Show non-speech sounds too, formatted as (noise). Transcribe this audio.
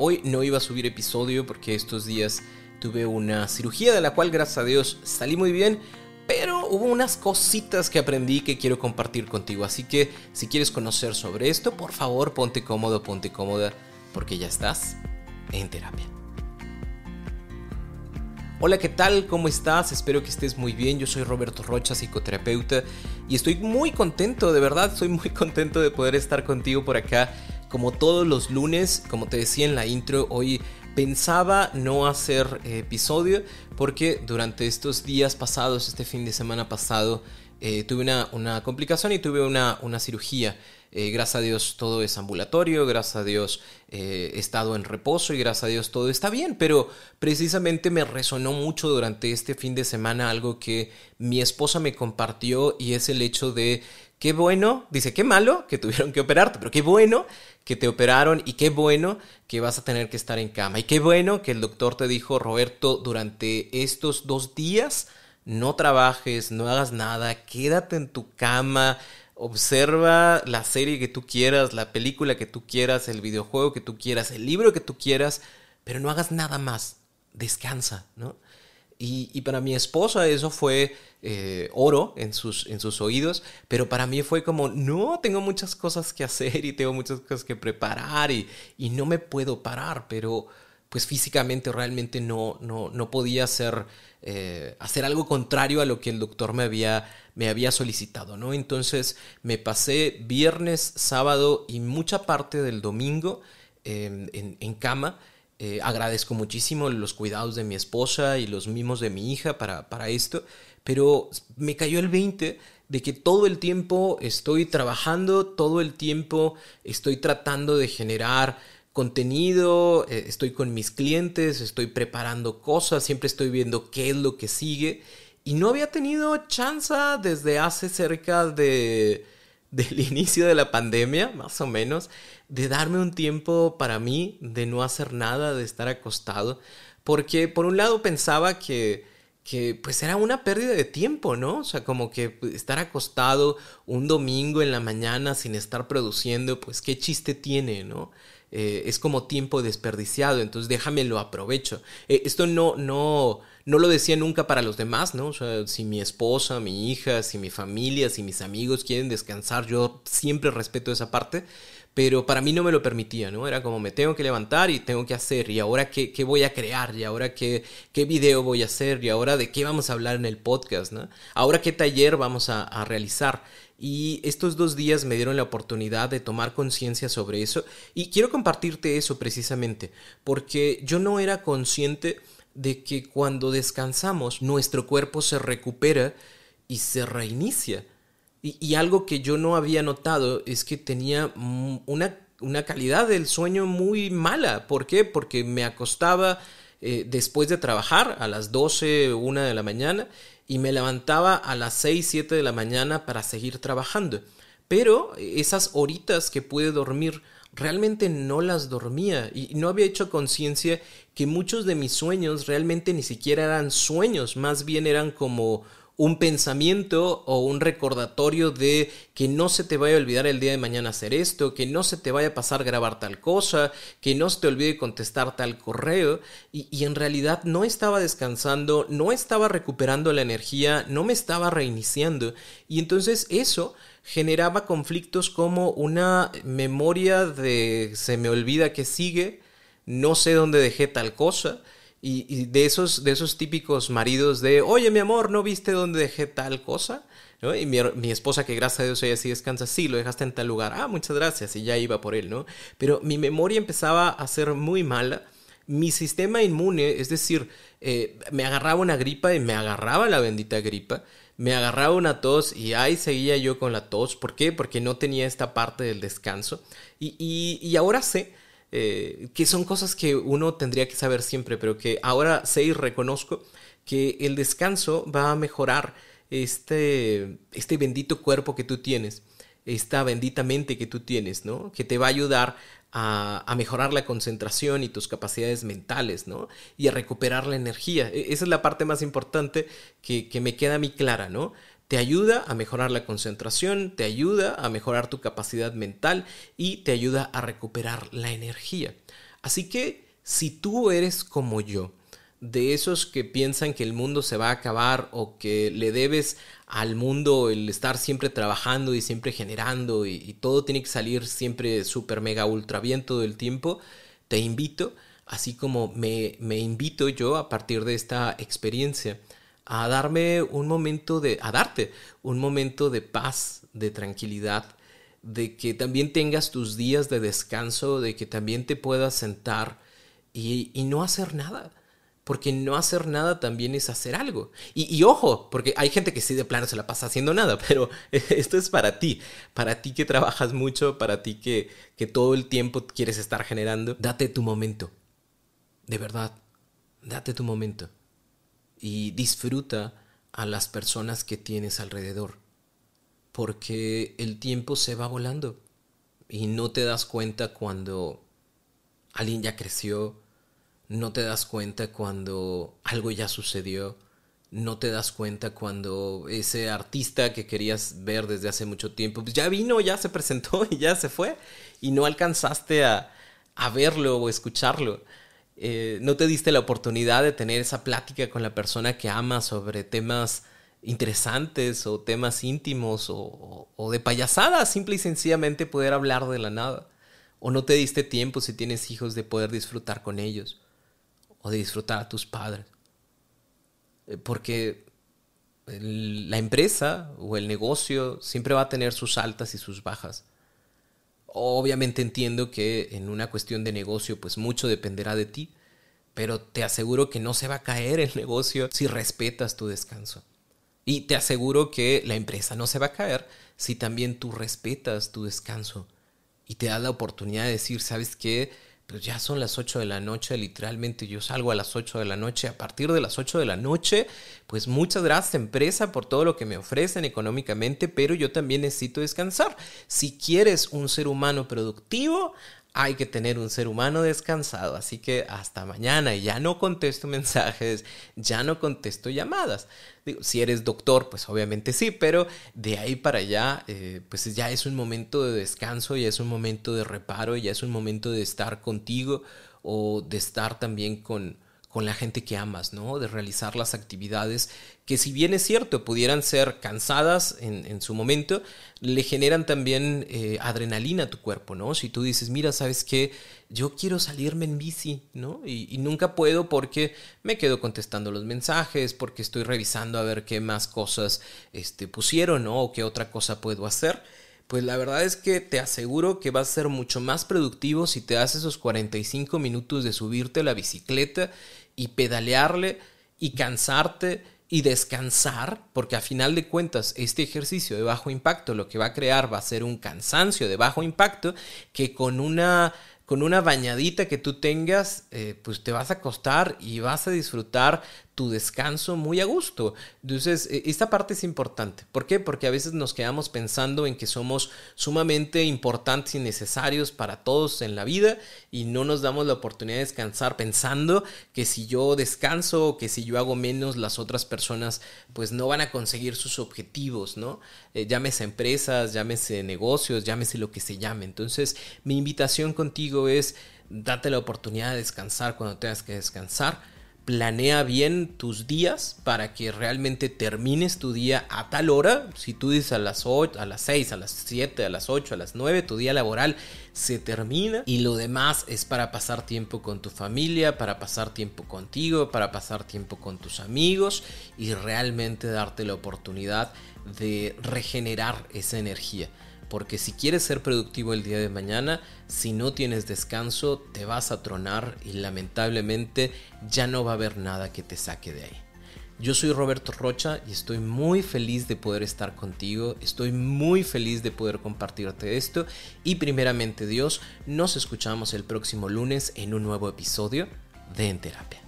Hoy no iba a subir episodio porque estos días tuve una cirugía de la cual gracias a Dios salí muy bien, pero hubo unas cositas que aprendí que quiero compartir contigo. Así que si quieres conocer sobre esto, por favor ponte cómodo, ponte cómoda, porque ya estás en terapia. Hola, ¿qué tal? ¿Cómo estás? Espero que estés muy bien. Yo soy Roberto Rocha, psicoterapeuta, y estoy muy contento, de verdad, estoy muy contento de poder estar contigo por acá como todos los lunes, como te decía en la intro, hoy pensaba no hacer episodio porque durante estos días pasados, este fin de semana pasado, eh, tuve una, complicación y tuve una, una cirugía. Eh, gracias a Dios todo es ambulatorio, gracias a Dios eh, he estado en reposo y gracias a Dios todo está bien, pero precisamente me resonó mucho durante este fin de semana algo que mi esposa me compartió y es el hecho de qué bueno, dice, qué malo que tuvieron que operarte, pero qué bueno que te operaron y qué bueno que vas a tener que estar en cama. Y qué bueno que el doctor te dijo, Roberto, durante estos dos días no trabajes, no hagas nada, quédate en tu cama, observa la serie que tú quieras, la película que tú quieras, el videojuego que tú quieras, el libro que tú quieras, pero no hagas nada más, descansa, ¿no? Y, para mi esposa eso fue eh, oro en sus, en sus oídos, pero para mí fue como, no, tengo muchas cosas que hacer y tengo muchas cosas que preparar y, y no me puedo parar, pero pues físicamente realmente no, no, no podía hacer, eh, hacer algo contrario a lo que el doctor me había, me había solicitado, ¿no? Entonces me pasé viernes, sábado y mucha parte del domingo em, en, en cama eh, agradezco muchísimo los cuidados de mi esposa y los mimos de mi hija para, para esto, pero me cayó el 20 de que todo el tiempo estoy trabajando, todo el tiempo estoy tratando de generar contenido, eh, estoy con mis clientes, estoy preparando cosas, siempre estoy viendo qué es lo que sigue. Y no había tenido chance desde hace cerca de (laughs) del inicio de la pandemia, más o menos, de darme un tiempo para mí, de no hacer nada, de estar acostado, porque por un lado pensaba que, que pues era una pérdida de tiempo, ¿no? O sea, como que pues, estar acostado un domingo en la mañana sin estar produciendo, pues qué chiste tiene, ¿no? Eh, es como tiempo desperdiciado, entonces déjame lo aprovecho. Eh, esto no, no, no lo decía nunca para los demás, ¿no? O sea, si mi esposa, mi hija, si mi familia, si mis amigos quieren descansar, yo siempre respeto esa parte, pero para mí no me lo permitía, ¿no? Era como me tengo que levantar y tengo que hacer, y ahora qué, qué voy a crear, y ahora qué, qué video voy a hacer, y ahora de qué vamos a hablar en el podcast, ¿no? Ahora qué taller vamos a, a realizar. Y estos dos días me dieron la oportunidad de tomar conciencia sobre eso y quiero compartirte eso precisamente, porque yo no era consciente de que cuando descansamos nuestro cuerpo se recupera y se reinicia. Y, algo que yo no había notado es que tenía una, una, calidad del sueño muy mala. ¿Por qué? Porque me acostaba eh, después de trabajar a las 12, 1 de la mañana y me levantaba a las 6, 7 de la mañana para seguir trabajando. Pero esas horitas que pude dormir realmente no las dormía y no había hecho conciencia que muchos de mis sueños realmente ni siquiera eran sueños, más bien eran como un pensamiento o un recordatorio de que no se te vaya a olvidar el día de mañana hacer esto, que no se te vaya a pasar grabar tal cosa, que no se te olvide contestar tal correo. Y, y en realidad no estaba descansando, no estaba recuperando la energía, no me estaba reiniciando. Y entonces eso generaba conflictos como una memoria de se me olvida que sigue, no sé dónde dejé tal cosa, y, de, esos, de esos típicos maridos de, oye mi amor, ¿no viste dónde dejé tal cosa? Y mi, mi, esposa, que gracias a Dios ella sí descansa, sí, lo dejaste en tal lugar, ah, muchas gracias, y ya iba por él, ¿no? Pero mi memoria empezaba a ser muy mala, mi sistema inmune, es decir, eh, me agarraba una gripa y me agarraba la bendita gripa, me agarraba una tos y ahí seguía yo con la tos. ¿Por qué? Porque no tenía esta parte del descanso. Y, y, y ahora sé eh, que son cosas que uno tendría que saber siempre, pero que ahora sé y reconozco que el descanso va a mejorar este, este bendito cuerpo que tú tienes, esta bendita mente que tú tienes, ¿no? Que te va a ayudar a, mejorar la concentración y tus capacidades mentales, ¿no? Y a recuperar la energía. E, esa es la parte más importante que, que me queda a mí clara, ¿no? Te ayuda a mejorar la concentración, te ayuda a mejorar tu capacidad mental y te ayuda a recuperar la energía. Así que si tú eres como yo, de esos que piensan que el mundo se va a acabar o que le debes al mundo el estar siempre trabajando y siempre generando y, todo tiene que salir siempre súper mega ultra bien todo el tiempo, te invito, así como me, me invito yo a partir de esta experiencia, a darme un momento de, a darte un momento de paz, de tranquilidad, de que también tengas tus días de descanso, de que también te puedas sentar y, no hacer nada. Porque no hacer nada también es hacer algo. Y, ojo, porque hay gente que sí de plano se la pasa haciendo nada, (laughs) pero esto es para ti. Para ti que trabajas mucho, para ti que, que todo el tiempo quieres estar generando. Date tu momento. De verdad, date tu momento y disfruta a las personas que tienes alrededor, porque el tiempo se va volando y no te das cuenta cuando alguien ya creció, no te das cuenta cuando algo ya sucedió, no te das cuenta cuando ese artista que querías ver desde hace mucho tiempo, pues ya vino, ya se presentó (laughs) y ya se fue y no alcanzaste a, a verlo o escucharlo. Eh, no te diste la oportunidad de tener esa plática con la persona que amas sobre temas interesantes o temas íntimos o, de payasadas, simple y sencillamente poder hablar de la nada. O no te diste tiempo si tienes hijos de poder disfrutar con ellos o de disfrutar a tus padres. Eh, porque la empresa o el negocio siempre va a tener sus altas y sus bajas. Obviamente entiendo que en una cuestión de negocio pues mucho dependerá de ti, pero te aseguro que no se va a caer el (laughs) negocio si respetas tu descanso. Y te aseguro que la empresa no se va a caer si también tú respetas tu descanso y te das la oportunidad de decir, ¿sabes qué? Pues ya son las 8 de la noche, literalmente yo salgo a las 8 de la noche, a partir de las 8 de la noche, pues muchas gracias empresa por todo lo que me ofrecen económicamente, pero yo también necesito descansar. Si quieres un ser humano productivo, hay que tener un ser humano descansado. Así que hasta mañana. Ya no contesto mensajes, ya no contesto llamadas. Digo, si eres doctor, pues obviamente sí, pero de ahí para allá, eh, pues ya es un momento de descanso, ya es un momento de reparo, ya es un momento de estar contigo o de estar también con, con la gente que amas, ¿no? De realizar las actividades que si bien es cierto, pudieran ser cansadas en, su momento, le generan también eh, adrenalina a tu cuerpo, ¿no? Si tú dices, mira, ¿sabes qué? Yo quiero salirme en bici, ¿no? Y, nunca puedo porque me quedo contestando los mensajes, porque estoy revisando a ver qué más cosas este, pusieron, ¿no? O qué otra cosa puedo hacer pues la verdad es que te aseguro que vas a ser mucho más productivo si te das esos 45 minutos de subirte a la bicicleta y pedalearle y cansarte y descansar, porque a final de cuentas este ejercicio de bajo impacto lo que va a crear va a ser un cansancio de bajo impacto que con una con una bañadita que tú tengas, eh, pues te vas a acostar y vas a disfrutar tu descanso muy a gusto. Entonces, e, esta parte es importante. ¿Por qué? Porque a veces nos quedamos pensando en que somos sumamente importantes y necesarios para todos en la vida y no nos damos la oportunidad de descansar pensando que si yo descanso o que si yo hago menos, las otras personas pues no van a conseguir sus objetivos, ¿no? Eh, llámese empresas, llámese negocios, llámese lo que se llame. Entonces, mi invitación contigo es date la oportunidad de descansar cuando tengas que descansar. Planea bien tus días para que realmente termines tu día a tal hora. Si tú dices a las 8, a las 6, a las 7, a las 8, a las 9, tu día laboral se termina y lo demás es para pasar tiempo con tu familia, para pasar tiempo contigo, para pasar tiempo con tus amigos y realmente darte la oportunidad de regenerar esa energía. Porque si quieres ser productivo el día de mañana, si no tienes descanso, te vas a tronar y lamentablemente ya no va a haber nada que te saque de ahí. Yo soy Roberto Rocha y estoy muy feliz de poder estar contigo, estoy muy feliz de poder compartirte esto y primeramente Dios, nos escuchamos el próximo lunes en un nuevo episodio de En Terapia.